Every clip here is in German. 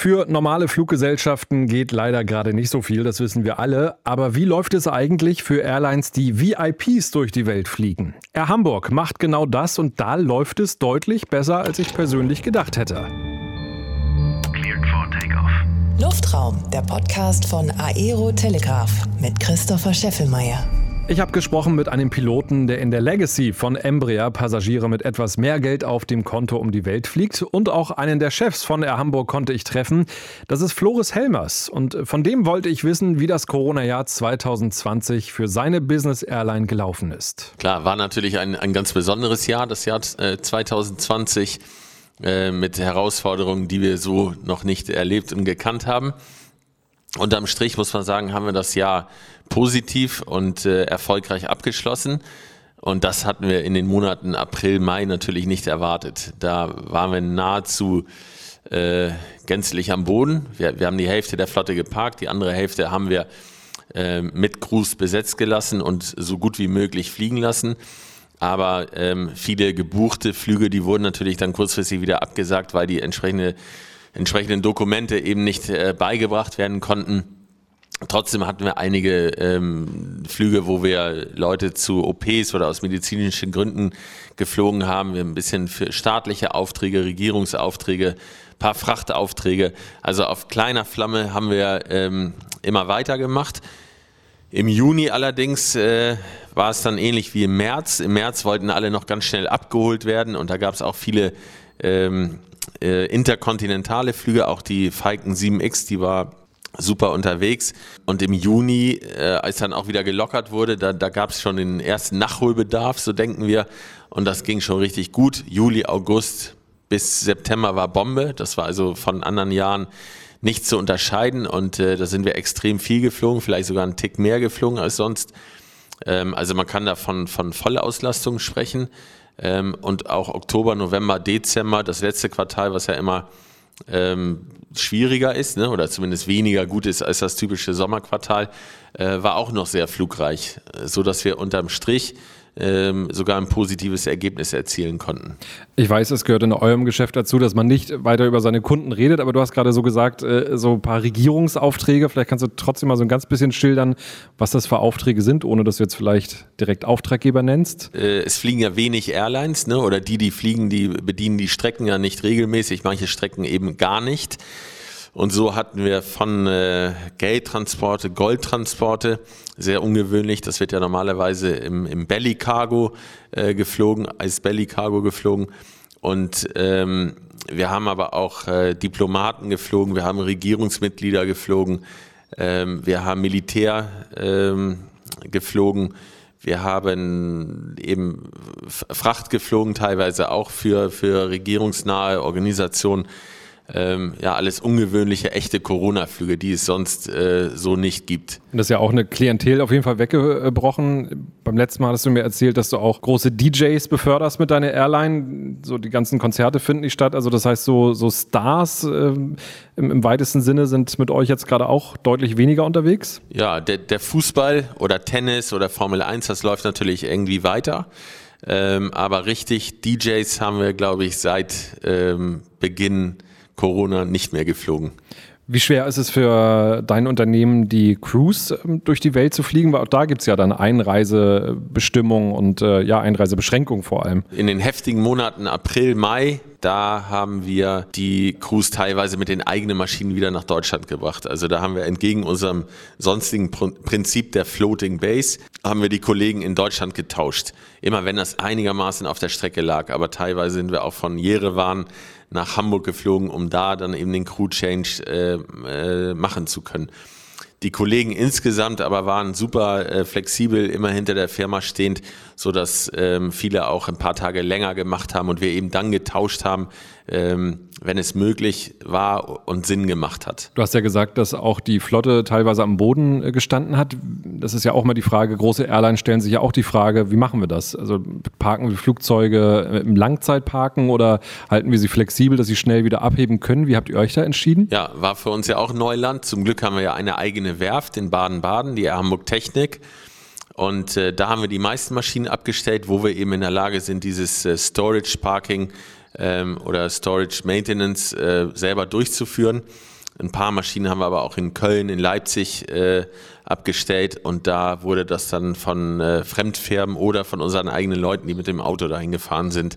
Für normale Fluggesellschaften geht leider gerade nicht so viel, das wissen wir alle. Aber wie läuft es eigentlich für Airlines, die VIPs durch die Welt fliegen? Air Hamburg macht genau das und da läuft es deutlich besser, als ich persönlich gedacht hätte. Luftraum, der Podcast von Aero Telegraph mit Christopher Scheffelmeier. Ich habe gesprochen mit einem Piloten, der in der Legacy von Embraer Passagiere mit etwas mehr Geld auf dem Konto um die Welt fliegt. Und auch einen der Chefs von Air Hamburg konnte ich treffen. Das ist Floris Helmers. Und von dem wollte ich wissen, wie das Corona-Jahr 2020 für seine Business Airline gelaufen ist. Klar, war natürlich ein, ein ganz besonderes Jahr, das Jahr äh, 2020 äh, mit Herausforderungen, die wir so noch nicht erlebt und gekannt haben. Unterm Strich muss man sagen, haben wir das Jahr positiv und äh, erfolgreich abgeschlossen. Und das hatten wir in den Monaten April, Mai natürlich nicht erwartet. Da waren wir nahezu äh, gänzlich am Boden. Wir, wir haben die Hälfte der Flotte geparkt, die andere Hälfte haben wir äh, mit Crews besetzt gelassen und so gut wie möglich fliegen lassen. Aber ähm, viele gebuchte Flüge, die wurden natürlich dann kurzfristig wieder abgesagt, weil die entsprechende, entsprechenden Dokumente eben nicht äh, beigebracht werden konnten. Trotzdem hatten wir einige ähm, Flüge, wo wir Leute zu OPs oder aus medizinischen Gründen geflogen haben. Wir haben ein bisschen für staatliche Aufträge, Regierungsaufträge, paar Frachtaufträge. Also auf kleiner Flamme haben wir ähm, immer weitergemacht. Im Juni allerdings äh, war es dann ähnlich wie im März. Im März wollten alle noch ganz schnell abgeholt werden und da gab es auch viele ähm, äh, interkontinentale Flüge, auch die Falcon 7X, die war super unterwegs. Und im Juni, äh, als dann auch wieder gelockert wurde, da, da gab es schon den ersten Nachholbedarf, so denken wir. Und das ging schon richtig gut. Juli, August bis September war Bombe. Das war also von anderen Jahren nicht zu unterscheiden. Und äh, da sind wir extrem viel geflogen, vielleicht sogar einen Tick mehr geflogen als sonst. Ähm, also man kann da von, von Vollauslastung sprechen. Ähm, und auch Oktober, November, Dezember, das letzte Quartal, was ja immer ähm, schwieriger ist, ne, oder zumindest weniger gut ist als das typische Sommerquartal, äh, war auch noch sehr flugreich, so dass wir unterm Strich ähm, sogar ein positives Ergebnis erzielen konnten. Ich weiß, es gehört in eurem Geschäft dazu, dass man nicht weiter über seine Kunden redet, aber du hast gerade so gesagt, äh, so ein paar Regierungsaufträge. Vielleicht kannst du trotzdem mal so ein ganz bisschen schildern, was das für Aufträge sind, ohne dass du jetzt vielleicht direkt Auftraggeber nennst. Äh, es fliegen ja wenig Airlines, ne? oder die, die fliegen, die bedienen die Strecken ja nicht regelmäßig, manche Strecken eben gar nicht. Und so hatten wir von äh, Geldtransporte, Goldtransporte, sehr ungewöhnlich. Das wird ja normalerweise im, im Belly Cargo äh, geflogen, als Belly Cargo geflogen. Und ähm, wir haben aber auch äh, Diplomaten geflogen, wir haben Regierungsmitglieder geflogen, ähm, wir haben Militär ähm, geflogen, wir haben eben Fracht geflogen, teilweise auch für, für regierungsnahe Organisationen ähm, ja, alles ungewöhnliche, echte Corona-Flüge, die es sonst äh, so nicht gibt. Das ist ja auch eine Klientel auf jeden Fall weggebrochen. Beim letzten Mal hast du mir erzählt, dass du auch große DJs beförderst mit deiner Airline. So die ganzen Konzerte finden nicht statt. Also das heißt, so, so Stars äh, im, im, weitesten Sinne sind mit euch jetzt gerade auch deutlich weniger unterwegs? Ja, der, der Fußball oder Tennis oder Formel 1, das läuft natürlich irgendwie weiter. Ähm, aber richtig, DJs haben wir, glaube ich, seit ähm, Beginn Corona nicht mehr geflogen. Wie schwer ist es für dein Unternehmen, die Crews ähm, durch die Welt zu fliegen? Weil auch da gibt es ja dann Einreisebestimmungen und äh, ja, Einreisebeschränkungen vor allem. In den heftigen Monaten April, Mai, da haben wir die Crews teilweise mit den eigenen Maschinen wieder nach Deutschland gebracht. Also da haben wir entgegen unserem sonstigen Prinzip der Floating Base, haben wir die Kollegen in Deutschland getauscht. Immer wenn das einigermaßen auf der Strecke lag. Aber teilweise sind wir auch von Jerewan nach Hamburg geflogen, um da dann eben den Crew Change äh, äh, machen zu können. Die Kollegen insgesamt aber waren super äh, flexibel, immer hinter der Firma stehend, so dass ähm, viele auch ein paar Tage länger gemacht haben und wir eben dann getauscht haben, ähm, wenn es möglich war und Sinn gemacht hat. Du hast ja gesagt, dass auch die Flotte teilweise am Boden äh, gestanden hat. Das ist ja auch mal die Frage, große Airlines stellen sich ja auch die Frage, wie machen wir das? Also parken wir Flugzeuge im Langzeitparken oder halten wir sie flexibel, dass sie schnell wieder abheben können? Wie habt ihr euch da entschieden? Ja, war für uns ja auch Neuland. Zum Glück haben wir ja eine eigene Werft in Baden-Baden, die Hamburg Technik. Und äh, da haben wir die meisten Maschinen abgestellt, wo wir eben in der Lage sind, dieses äh, Storage Parking ähm, oder Storage Maintenance äh, selber durchzuführen. Ein paar Maschinen haben wir aber auch in Köln, in Leipzig äh, abgestellt und da wurde das dann von äh, Fremdfirmen oder von unseren eigenen Leuten, die mit dem Auto dahin gefahren sind,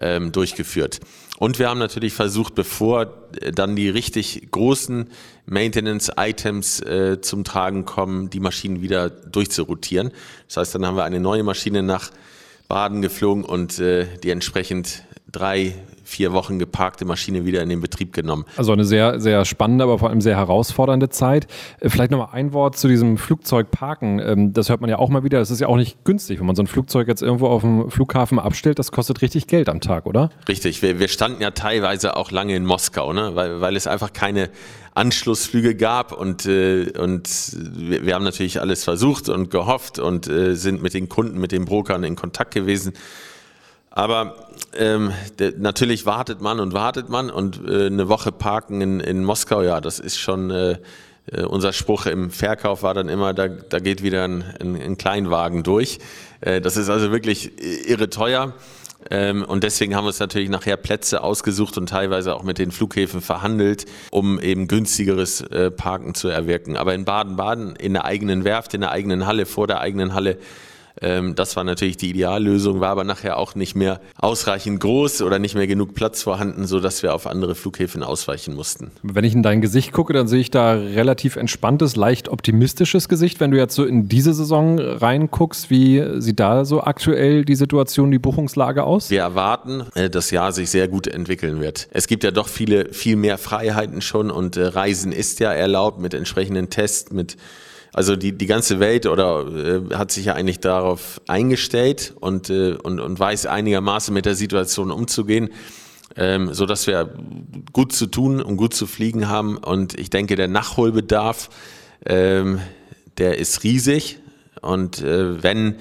ähm, durchgeführt. Und wir haben natürlich versucht, bevor äh, dann die richtig großen Maintenance-Items äh, zum Tragen kommen, die Maschinen wieder durchzurotieren. Das heißt, dann haben wir eine neue Maschine nach Baden geflogen und äh, die entsprechend drei, vier Wochen geparkte Maschine wieder in den Betrieb genommen. Also eine sehr, sehr spannende, aber vor allem sehr herausfordernde Zeit. Äh, vielleicht nochmal ein Wort zu diesem Flugzeugparken. Ähm, das hört man ja auch mal wieder. Das ist ja auch nicht günstig, wenn man so ein Flugzeug jetzt irgendwo auf dem Flughafen abstellt. Das kostet richtig Geld am Tag, oder? Richtig. Wir, wir standen ja teilweise auch lange in Moskau, ne? weil, weil es einfach keine Anschlussflüge gab und, äh, und wir, wir haben natürlich alles versucht und gehofft und äh, sind mit den Kunden, mit den Brokern in Kontakt gewesen. Aber ähm, natürlich wartet man und wartet man und äh, eine Woche parken in, in Moskau, ja, das ist schon äh, äh, unser Spruch im Verkauf war dann immer, da, da geht wieder ein, ein, ein Kleinwagen durch. Äh, das ist also wirklich irre teuer. Ähm, und deswegen haben wir uns natürlich nachher Plätze ausgesucht und teilweise auch mit den Flughäfen verhandelt, um eben günstigeres äh, Parken zu erwirken. Aber in Baden-Baden, in der eigenen Werft, in der eigenen Halle, vor der eigenen Halle, das war natürlich die Ideallösung, war aber nachher auch nicht mehr ausreichend groß oder nicht mehr genug Platz vorhanden, sodass wir auf andere Flughäfen ausweichen mussten. Wenn ich in dein Gesicht gucke, dann sehe ich da relativ entspanntes, leicht optimistisches Gesicht. Wenn du jetzt so in diese Saison reinguckst, wie sieht da so aktuell die Situation, die Buchungslage aus? Wir erwarten, äh, dass das Jahr sich sehr gut entwickeln wird. Es gibt ja doch viele, viel mehr Freiheiten schon und äh, Reisen ist ja erlaubt mit entsprechenden Tests, mit also die, die ganze Welt oder äh, hat sich ja eigentlich darauf eingestellt und, äh, und, und weiß einigermaßen mit der Situation umzugehen, ähm, so dass wir gut zu tun und gut zu fliegen haben. Und ich denke, der Nachholbedarf, ähm, der ist riesig. Und äh, wenn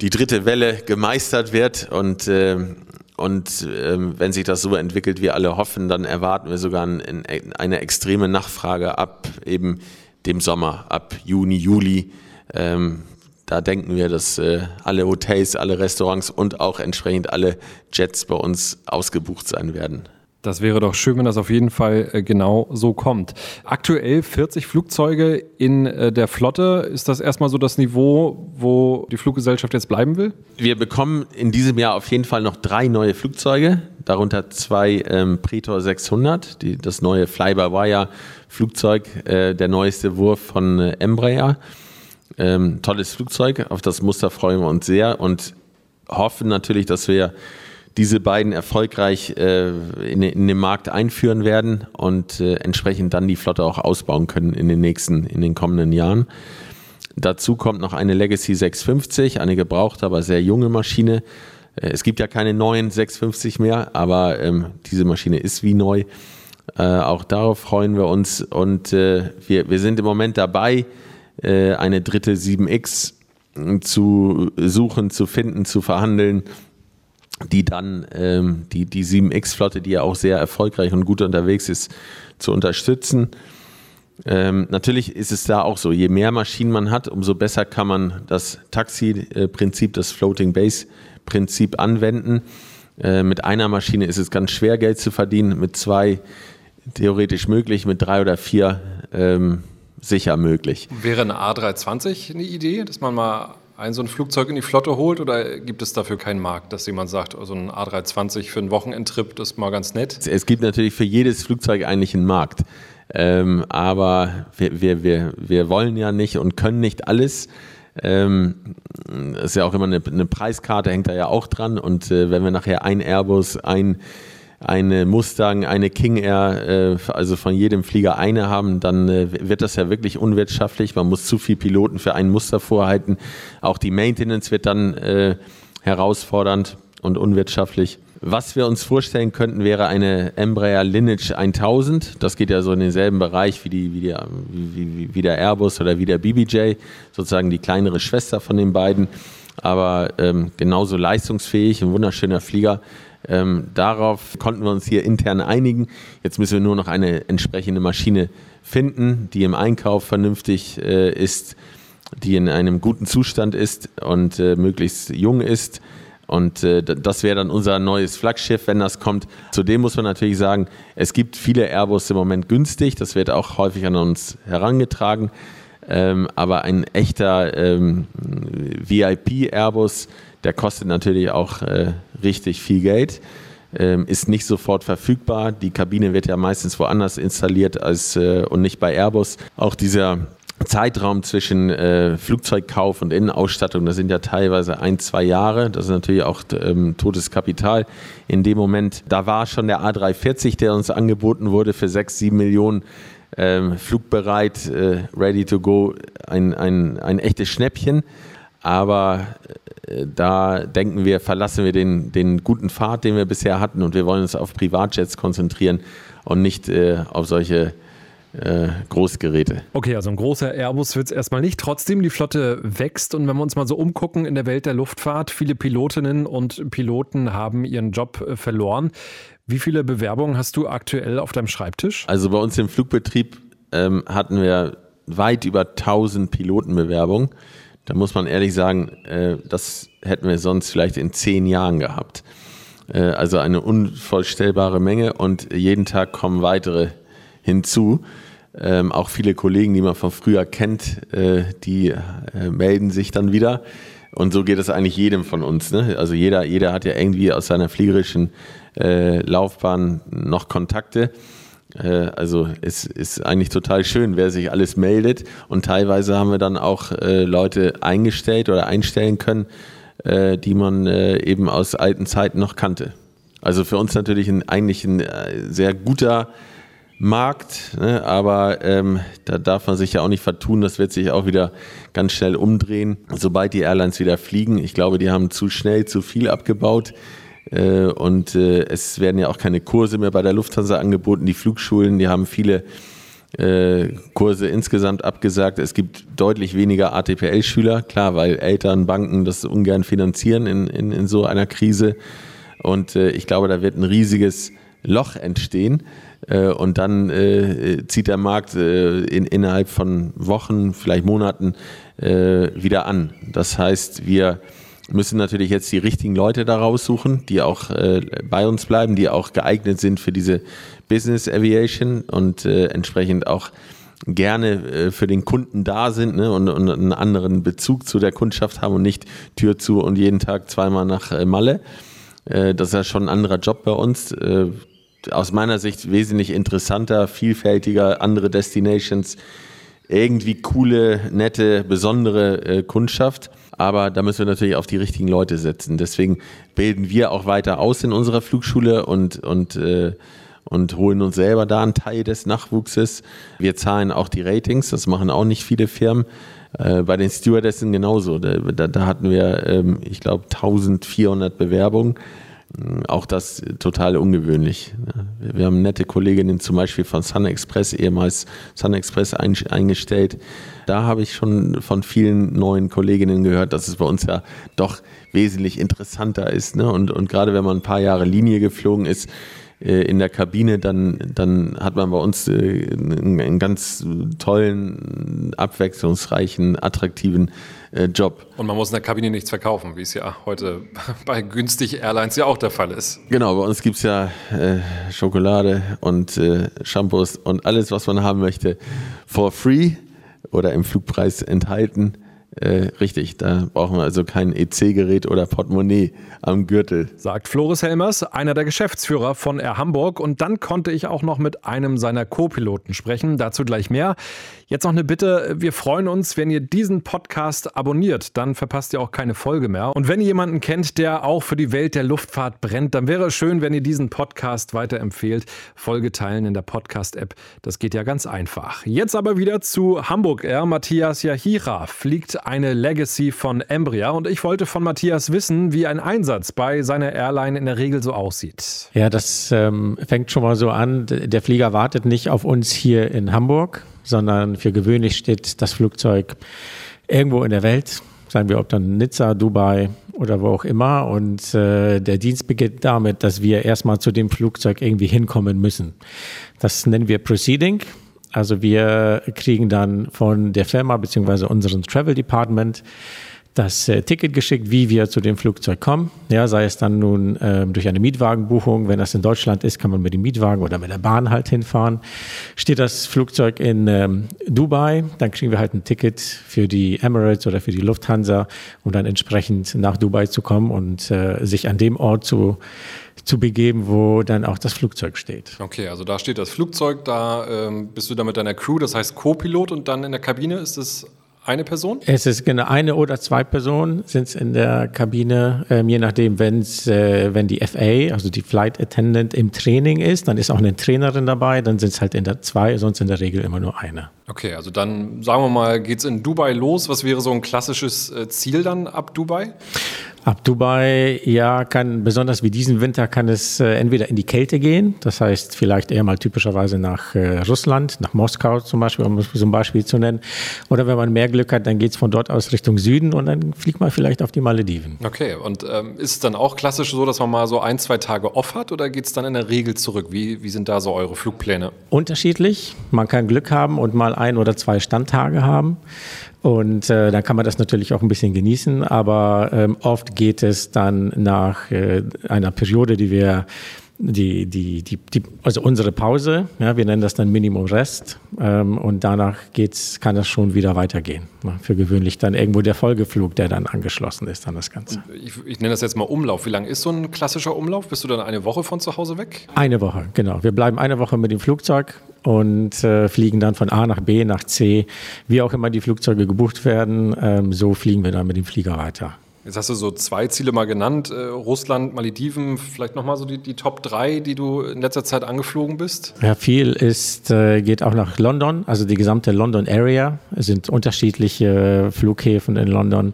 die dritte Welle gemeistert wird und äh, und äh, wenn sich das so entwickelt, wie alle hoffen, dann erwarten wir sogar ein, eine extreme Nachfrage ab eben dem Sommer, ab Juni, Juli. Ähm, da denken wir, dass äh, alle Hotels, alle Restaurants und auch entsprechend alle Jets bei uns ausgebucht sein werden. Das wäre doch schön, wenn das auf jeden Fall äh, genau so kommt. Aktuell 40 Flugzeuge in äh, der Flotte. Ist das erstmal so das Niveau, wo die Fluggesellschaft jetzt bleiben will? Wir bekommen in diesem Jahr auf jeden Fall noch drei neue Flugzeuge, darunter zwei ähm, Pretor 600, die, das neue Fly-by-Wire Flugzeug, äh, der neueste Wurf von äh, Embraer. Ähm, tolles Flugzeug, auf das Muster freuen wir uns sehr und hoffen natürlich, dass wir diese beiden erfolgreich äh, in, in, den Markt einführen werden und äh, entsprechend dann die Flotte auch ausbauen können in den nächsten, in den kommenden Jahren. Dazu kommt noch eine Legacy 650, eine gebrauchte, aber sehr junge Maschine. Äh, es gibt ja keine neuen 650 mehr, aber ähm, diese Maschine ist wie neu. Äh, auch darauf freuen wir uns und äh, wir, wir sind im Moment dabei, äh, eine dritte 7X zu suchen, zu finden, zu verhandeln die dann ähm, die, die 7X-Flotte, die ja auch sehr erfolgreich und gut unterwegs ist, zu unterstützen. Ähm, natürlich ist es da auch so, je mehr Maschinen man hat, umso besser kann man das Taxi-Prinzip, das Floating Base-Prinzip anwenden. Äh, mit einer Maschine ist es ganz schwer, Geld zu verdienen, mit zwei theoretisch möglich, mit drei oder vier ähm, sicher möglich. Wäre eine A320 eine Idee, dass man mal ein so ein Flugzeug in die Flotte holt oder gibt es dafür keinen Markt, dass jemand sagt, so also ein A320 für einen Wochenendtrip, das ist mal ganz nett? Es gibt natürlich für jedes Flugzeug eigentlich einen Markt. Ähm, aber wir, wir, wir, wir wollen ja nicht und können nicht alles. Ähm, ist ja auch immer eine, eine, Preiskarte, hängt da ja auch dran. Und äh, wenn wir nachher ein Airbus, ein eine Mustang, eine King Air, äh, also von jedem Flieger eine haben, dann äh, wird das ja wirklich unwirtschaftlich. Man muss zu viele Piloten für einen Muster vorhalten. Auch die Maintenance wird dann äh, herausfordernd und unwirtschaftlich. Was wir uns vorstellen könnten, wäre eine Embraer Lineage 1000. Das geht ja so in denselben Bereich wie, die, wie, die, wie, wie der Airbus oder wie der BBJ, sozusagen die kleinere Schwester von den beiden. Aber ähm, genauso leistungsfähig, ein wunderschöner Flieger. Ähm, darauf konnten wir uns hier intern einigen. Jetzt müssen wir nur noch eine entsprechende Maschine finden, die im Einkauf vernünftig äh, ist, die in einem guten Zustand ist und äh, möglichst jung ist. Und äh, das wäre dann unser neues Flaggschiff, wenn das kommt. Zudem muss man natürlich sagen, es gibt viele Airbus im Moment günstig. Das wird auch häufig an uns herangetragen. Ähm, aber ein echter ähm, VIP-Airbus, der kostet natürlich auch äh, richtig viel Geld, ähm, ist nicht sofort verfügbar. Die Kabine wird ja meistens woanders installiert als äh, und nicht bei Airbus. Auch dieser Zeitraum zwischen äh, Flugzeugkauf und Innenausstattung, das sind ja teilweise ein, zwei Jahre. Das ist natürlich auch ähm, totes Kapital. In dem Moment, da war schon der A340, der uns angeboten wurde für sechs, sieben Millionen ähm, flugbereit, äh, ready to go, ein, ein, ein echtes Schnäppchen. Aber da denken wir, verlassen wir den, den guten Pfad, den wir bisher hatten und wir wollen uns auf Privatjets konzentrieren und nicht äh, auf solche äh, Großgeräte. Okay, also ein großer Airbus wird es erstmal nicht. Trotzdem, die Flotte wächst und wenn wir uns mal so umgucken in der Welt der Luftfahrt, viele Pilotinnen und Piloten haben ihren Job äh, verloren. Wie viele Bewerbungen hast du aktuell auf deinem Schreibtisch? Also bei uns im Flugbetrieb ähm, hatten wir weit über 1000 Pilotenbewerbungen. Da muss man ehrlich sagen, äh, das hätten wir sonst vielleicht in zehn Jahren gehabt. Äh, also eine unvorstellbare Menge und jeden Tag kommen weitere hinzu. Ähm, auch viele Kollegen, die man von früher kennt, äh, die äh, melden sich dann wieder. Und so geht es eigentlich jedem von uns. Ne? Also jeder, jeder hat ja irgendwie aus seiner fliegerischen äh, Laufbahn noch Kontakte. Äh, also es ist eigentlich total schön, wer sich alles meldet. Und teilweise haben wir dann auch äh, Leute eingestellt oder einstellen können, äh, die man eben aus alten Zeiten noch kannte. Also für uns natürlich ein, eigentlich ein sehr guter Markt, ne? aber ähm, da darf man sich ja auch nicht vertun, das wird sich auch wieder ganz schnell umdrehen, sobald die Airlines wieder fliegen. Ich glaube, die haben zu schnell zu viel abgebaut und äh, es werden ja auch keine Kurse mehr bei der Lufthansa angeboten. Die Flugschulen, die haben viele äh, Kurse insgesamt abgesagt. Es gibt deutlich weniger ATPL-Schüler, klar, weil Eltern, Banken das ungern finanzieren in, in, in so einer Krise. Und äh, ich glaube, da wird ein riesiges Loch entstehen. Äh, und dann äh, zieht der Markt äh, in, innerhalb von Wochen, vielleicht Monaten äh, wieder an. Das heißt, wir müssen natürlich jetzt die richtigen Leute da raussuchen, die auch äh, bei uns bleiben, die auch geeignet sind für diese Business Aviation und äh, entsprechend auch gerne für den Kunden da sind ne, und, und, einen anderen Bezug zu der Kundschaft haben und nicht Tür zu und jeden Tag zweimal nach Malle. das ist ja schon ein anderer Job bei uns aus meiner Sicht wesentlich interessanter, vielfältiger, andere Destinations, irgendwie coole, nette, besondere äh, Kundschaft. Aber da müssen wir natürlich auf die richtigen Leute setzen. Deswegen bilden wir auch weiter aus in unserer Flugschule und, und, äh, und holen uns selber da einen Teil des Nachwuchses. Wir zahlen auch die Ratings, das machen auch nicht viele Firmen. Äh, bei den Stewardessen genauso. Da, da, da hatten wir, ähm, ich glaube, 1400 Bewerbungen auch das total ungewöhnlich. Wir haben nette Kolleginnen zum Beispiel von Sun Express, ehemals Sun Express eingestellt. Da habe ich schon von vielen neuen Kolleginnen gehört, dass es bei uns ja doch wesentlich interessanter ist. Ne? Und, und gerade wenn man ein paar Jahre Linie geflogen ist, äh, in der Kabine, dann, dann hat man bei uns äh, einen ganz tollen, abwechslungsreichen, attraktiven äh, Job. Und man muss in der Kabine nichts verkaufen, wie es ja heute bei günstig Airlines ja auch der Fall ist. Genau, bei uns gibt es ja äh, Schokolade und äh, Shampoos und alles, was man haben möchte, for free oder im Flugpreis enthalten. Äh, richtig, da brauchen wir also kein EC-Gerät oder Portemonnaie am Gürtel. Sagt Floris Helmers, einer der Geschäftsführer von Air Hamburg. Und dann konnte ich auch noch mit einem seiner Co-Piloten sprechen. Dazu gleich mehr. Jetzt noch eine Bitte. Wir freuen uns, wenn ihr diesen Podcast abonniert. Dann verpasst ihr auch keine Folge mehr. Und wenn ihr jemanden kennt, der auch für die Welt der Luftfahrt brennt, dann wäre es schön, wenn ihr diesen Podcast weiterempfehlt. Folge teilen in der Podcast-App. Das geht ja ganz einfach. Jetzt aber wieder zu Hamburg Air. Matthias Yahira fliegt eine Legacy von Embraer. Und ich wollte von Matthias wissen, wie ein Einsatz Einsatz bei seiner Airline in der Regel so aussieht? Ja, das ähm, fängt schon mal so an. Der Flieger wartet nicht auf uns hier in Hamburg, sondern für gewöhnlich steht das Flugzeug irgendwo in der Welt, sagen wir ob dann Nizza, Dubai oder wo auch immer. Und äh, der Dienst beginnt damit, dass wir erstmal zu dem Flugzeug irgendwie hinkommen müssen. Das nennen wir Proceeding. Also wir kriegen dann von der Firma beziehungsweise unserem Travel Department das äh, Ticket geschickt, wie wir zu dem Flugzeug kommen. Ja, sei es dann nun ähm, durch eine Mietwagenbuchung. Wenn das in Deutschland ist, kann man mit dem Mietwagen oder mit der Bahn halt hinfahren. Steht das Flugzeug in ähm, Dubai, dann kriegen wir halt ein Ticket für die Emirates oder für die Lufthansa, um dann entsprechend nach Dubai zu kommen und äh, sich an dem Ort zu zu begeben, wo dann auch das Flugzeug steht. Okay, also da steht das Flugzeug, da ähm, bist du dann mit deiner Crew, das heißt Co-Pilot und dann in der Kabine ist es eine Person? Es ist genau eine oder zwei Personen sind es in der Kabine, ähm, je nachdem, wenn's, äh, wenn die FA, also die Flight Attendant im Training ist, dann ist auch eine Trainerin dabei, dann sind es halt in der zwei, sonst in der Regel immer nur eine. Okay, also dann sagen wir mal, geht es in Dubai los. Was wäre so ein klassisches äh, Ziel dann ab Dubai? Ab Dubai, ja, kann besonders wie diesen Winter kann es äh, entweder in die Kälte gehen, das heißt vielleicht eher mal typischerweise nach äh, Russland, nach Moskau zum Beispiel, um es zum Beispiel zu nennen. Oder wenn man mehr Glück hat, dann geht es von dort aus Richtung Süden und dann fliegt man vielleicht auf die Malediven. Okay, und ähm, ist es dann auch klassisch so, dass man mal so ein, zwei Tage off hat oder geht es dann in der Regel zurück? Wie, wie sind da so eure Flugpläne? Unterschiedlich. Man kann Glück haben und mal ein oder zwei Standtage haben. Und äh, dann kann man das natürlich auch ein bisschen genießen, aber ähm, oft geht es dann nach äh, einer Periode, die wir die, die, die, die, also unsere Pause, ja, wir nennen das dann Minimum Rest ähm, und danach geht's, kann das schon wieder weitergehen. Ja, für gewöhnlich dann irgendwo der Folgeflug, der dann angeschlossen ist an das Ganze. Ich, ich nenne das jetzt mal Umlauf. Wie lang ist so ein klassischer Umlauf? Bist du dann eine Woche von zu Hause weg? Eine Woche, genau. Wir bleiben eine Woche mit dem Flugzeug und äh, fliegen dann von A nach B nach C, wie auch immer die Flugzeuge gebucht werden. Ähm, so fliegen wir dann mit dem Flieger weiter. Jetzt hast du so zwei Ziele mal genannt, äh, Russland, Malediven, vielleicht nochmal so die, die Top 3, die du in letzter Zeit angeflogen bist? Ja, viel ist, äh, geht auch nach London, also die gesamte London Area. Es sind unterschiedliche Flughäfen in London.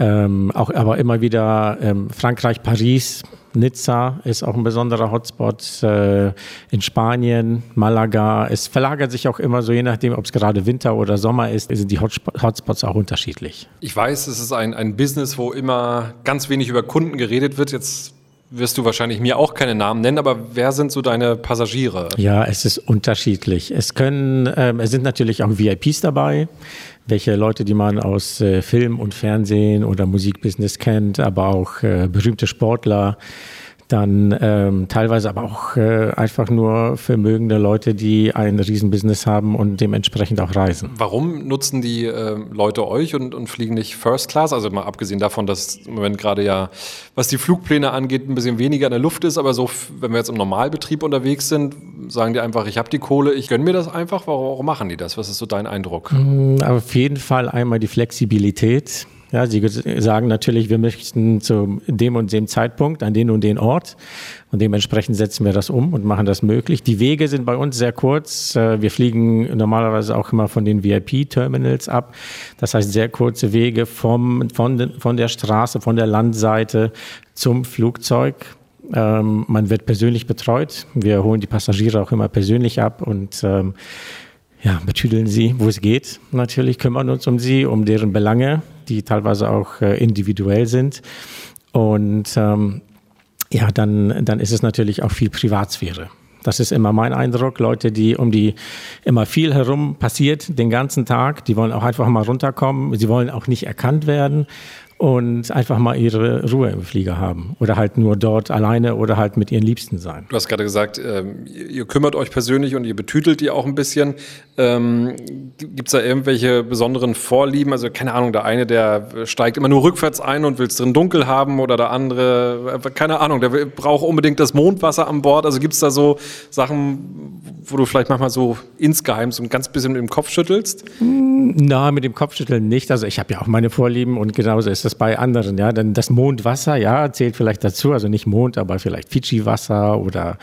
Ähm, auch aber immer wieder ähm, Frankreich, Paris, Nizza ist auch ein besonderer Hotspot. Äh, in Spanien, Malaga. Es verlagert sich auch immer so, je nachdem, ob es gerade Winter oder Sommer ist, sind die Hotspots auch unterschiedlich. Ich weiß, es ist ein, ein Business, wo immer ganz wenig über Kunden geredet wird. Jetzt wirst du wahrscheinlich mir auch keine Namen nennen, aber wer sind so deine Passagiere? Ja, es ist unterschiedlich. Es können, ähm, es sind natürlich auch VIPs dabei welche Leute, die man aus äh, Film und Fernsehen oder Musikbusiness kennt, aber auch äh, berühmte Sportler, dann ähm, teilweise aber auch äh, einfach nur vermögende Leute, die ein Riesenbusiness haben und dementsprechend auch reisen. Warum nutzen die äh, Leute euch und, und fliegen nicht First Class? Also mal abgesehen davon, dass im Moment gerade ja, was die Flugpläne angeht, ein bisschen weniger in der Luft ist, aber so, wenn wir jetzt im Normalbetrieb unterwegs sind, sagen die einfach, ich habe die Kohle, ich gönne mir das einfach. Warum, warum machen die das? Was ist so dein Eindruck? Mm, auf jeden Fall einmal die Flexibilität ja, sie sagen natürlich, wir möchten zu dem und dem Zeitpunkt an den und den Ort und dementsprechend setzen wir das um und machen das möglich. Die Wege sind bei uns sehr kurz. Äh, wir fliegen normalerweise auch immer von den VIP-Terminals ab. Das heißt sehr kurze Wege vom, von, von der Straße, von der Landseite zum Flugzeug. Ähm, man wird persönlich betreut. Wir holen die Passagiere auch immer persönlich ab und ähm, ja, betüdeln sie, wo es geht. Natürlich kümmern uns um sie, um deren Belange, die teilweise auch äh, individuell sind. Und ähm, ja, dann, dann ist es natürlich auch viel Privatsphäre. Das ist immer mein Eindruck. Leute, die um die immer viel herum passiert den ganzen Tag, die wollen auch einfach mal runterkommen. Sie wollen auch nicht erkannt werden und einfach mal ihre Ruhe im Flieger haben oder halt nur dort alleine oder halt mit ihren Liebsten sein. Du hast gerade gesagt, ähm, ihr kümmert euch persönlich und ihr betütelt die auch ein bisschen. Ähm, Gibt es da irgendwelche besonderen Vorlieben? Also keine Ahnung, der eine, der steigt immer nur rückwärts ein und will es drin dunkel haben oder der andere, keine Ahnung, der braucht unbedingt das Mondwasser an Bord. Also gibt es da so Sachen, wo du vielleicht manchmal so insgeheim so ein ganz bisschen mit dem Kopf schüttelst? Na, mit dem Kopfschütteln nicht. Also ich habe ja auch meine Vorlieben und genauso ist das das bei anderen, ja. Denn das Mondwasser, ja, zählt vielleicht dazu, also nicht Mond, aber vielleicht Fidschi-Wasser oder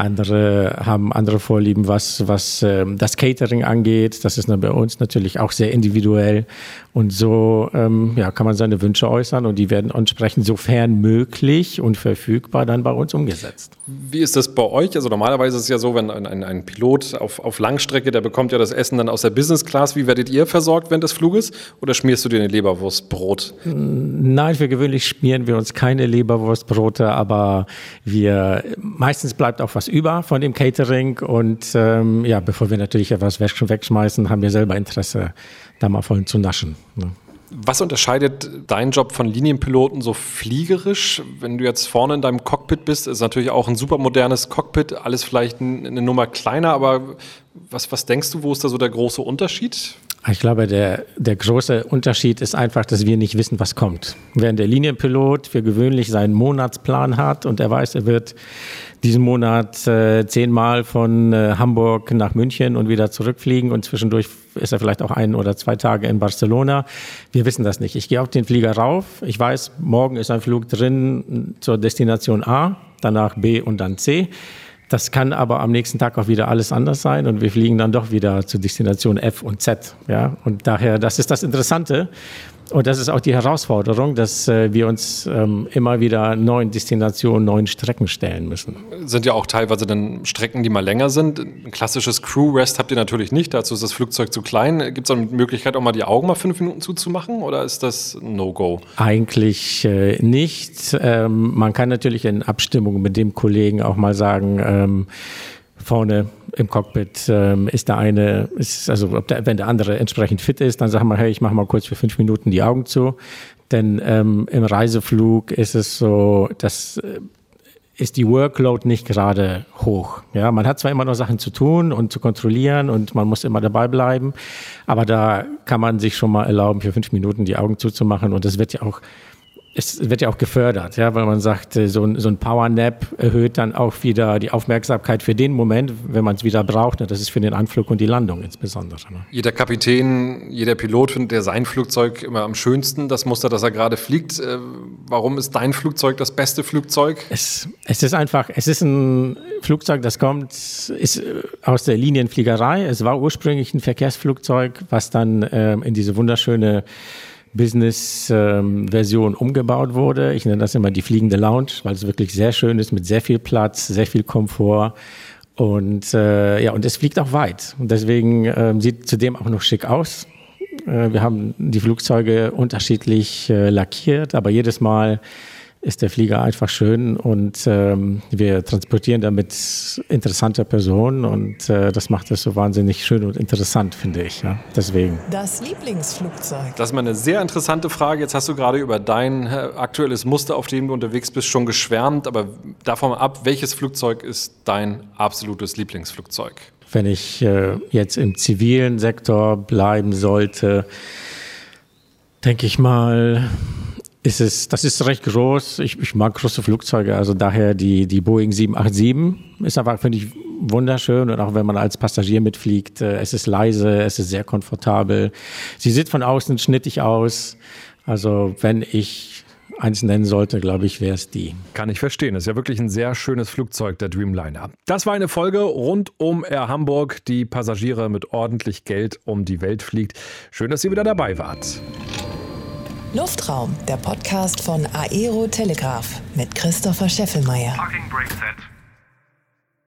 andere haben andere Vorlieben, was, was ähm, das Catering angeht. Das ist bei uns natürlich auch sehr individuell. Und so ähm, ja, kann man seine Wünsche äußern und die werden entsprechend sofern möglich und verfügbar dann bei uns umgesetzt. Wie ist das bei euch? Also normalerweise ist es ja so, wenn ein, ein, ein Pilot auf, auf Langstrecke, der bekommt ja das Essen dann aus der Business Class. Wie werdet ihr versorgt während des Fluges? Oder schmierst du dir eine Leberwurstbrot? Nein, für gewöhnlich schmieren wir uns keine Leberwurstbrote, aber wir meistens bleibt auch was über von dem Catering und ähm, ja, bevor wir natürlich etwas wegschmeißen, haben wir selber Interesse da mal voll zu naschen. Ne? Was unterscheidet deinen Job von Linienpiloten so fliegerisch? Wenn du jetzt vorne in deinem Cockpit bist, ist natürlich auch ein super modernes Cockpit, alles vielleicht eine Nummer kleiner, aber was, was denkst du, wo ist da so der große Unterschied? Ich glaube, der, der große Unterschied ist einfach, dass wir nicht wissen, was kommt. Während der Linienpilot für gewöhnlich seinen Monatsplan hat und er weiß, er wird diesen Monat äh, zehnmal von äh, Hamburg nach München und wieder zurückfliegen und zwischendurch ist er vielleicht auch ein oder zwei Tage in Barcelona. Wir wissen das nicht. Ich gehe auf den Flieger rauf. Ich weiß, morgen ist ein Flug drin zur Destination A, danach B und dann C. Das kann aber am nächsten Tag auch wieder alles anders sein und wir fliegen dann doch wieder zur Destination F und Z. Ja? Und daher, das ist das Interessante. Und das ist auch die Herausforderung, dass äh, wir uns ähm, immer wieder neuen Destinationen, neuen Strecken stellen müssen. Sind ja auch teilweise dann Strecken, die mal länger sind. Ein klassisches Crew-Rest habt ihr natürlich nicht, dazu ist das Flugzeug zu klein. Gibt es eine Möglichkeit, auch mal die Augen mal fünf Minuten zuzumachen oder ist das No-Go? Eigentlich äh, nicht. Ähm, man kann natürlich in Abstimmung mit dem Kollegen auch mal sagen, ähm, vorne im Cockpit ähm, ist der eine, ist, also der, wenn der andere entsprechend fit ist, dann sagen wir, hey, ich mache mal kurz für fünf Minuten die Augen zu. Denn ähm, im Reiseflug ist es so, dass äh, ist die Workload nicht gerade hoch. Ja, man hat zwar immer noch Sachen zu tun und zu kontrollieren und man muss immer dabei bleiben, aber da kann man sich schon mal erlauben, für fünf Minuten die Augen zuzumachen und das wird ja auch es wird ja auch gefördert, ja, weil man sagt, äh, so ein, so ein Power-Nap erhöht dann auch wieder die Aufmerksamkeit für den Moment, wenn man es wieder braucht. Und das ist für den Anflug und die Landung insbesondere. Ne? Jeder Kapitän, jeder Pilot findet ja sein Flugzeug immer am schönsten, das Muster, das er gerade fliegt. Äh, warum ist dein Flugzeug das beste Flugzeug? Es, es ist einfach, es ist ein Flugzeug, das kommt, ist äh, aus der Linienfliegerei. Es war ursprünglich ein Verkehrsflugzeug, was dann ähm, in diese wunderschöne Business-Version ähm, umgebaut wurde. Ich nenne das immer die fliegende Lounge, weil es wirklich sehr schön ist mit sehr viel Platz, sehr viel Komfort. Und äh, ja, und es fliegt auch weit. Und deswegen äh, sieht zudem auch noch schick aus. Äh, wir haben die Flugzeuge unterschiedlich äh, lackiert, aber jedes Mal ist der Flieger einfach schön und ähm, wir transportieren damit interessante Personen und äh, das macht es so wahnsinnig schön und interessant, finde ich. Ja? Deswegen. Das Lieblingsflugzeug. Das ist mal eine sehr interessante Frage. Jetzt hast du gerade über dein äh, aktuelles Muster, auf dem du unterwegs bist, schon geschwärmt, aber davon ab, welches Flugzeug ist dein absolutes Lieblingsflugzeug? Wenn ich äh, jetzt im zivilen Sektor bleiben sollte, denke ich mal, ist es, das ist recht groß. Ich, ich mag große Flugzeuge, also daher die, die Boeing 787 ist einfach, finde ich, wunderschön und auch wenn man als Passagier mitfliegt, äh, es ist leise, es ist sehr komfortabel. Sie sieht von außen schnittig aus. Also wenn ich eins nennen sollte, glaube ich, wäre es die. Kann ich verstehen. Ist ja wirklich ein sehr schönes Flugzeug, der Dreamliner. Das war eine Folge rund um Air Hamburg, die Passagiere mit ordentlich Geld um die Welt fliegt. Schön, dass ihr wieder dabei wart. Luftraum, der Podcast von Aero Telegraph mit Christopher Scheffelmeier. Parking brake set.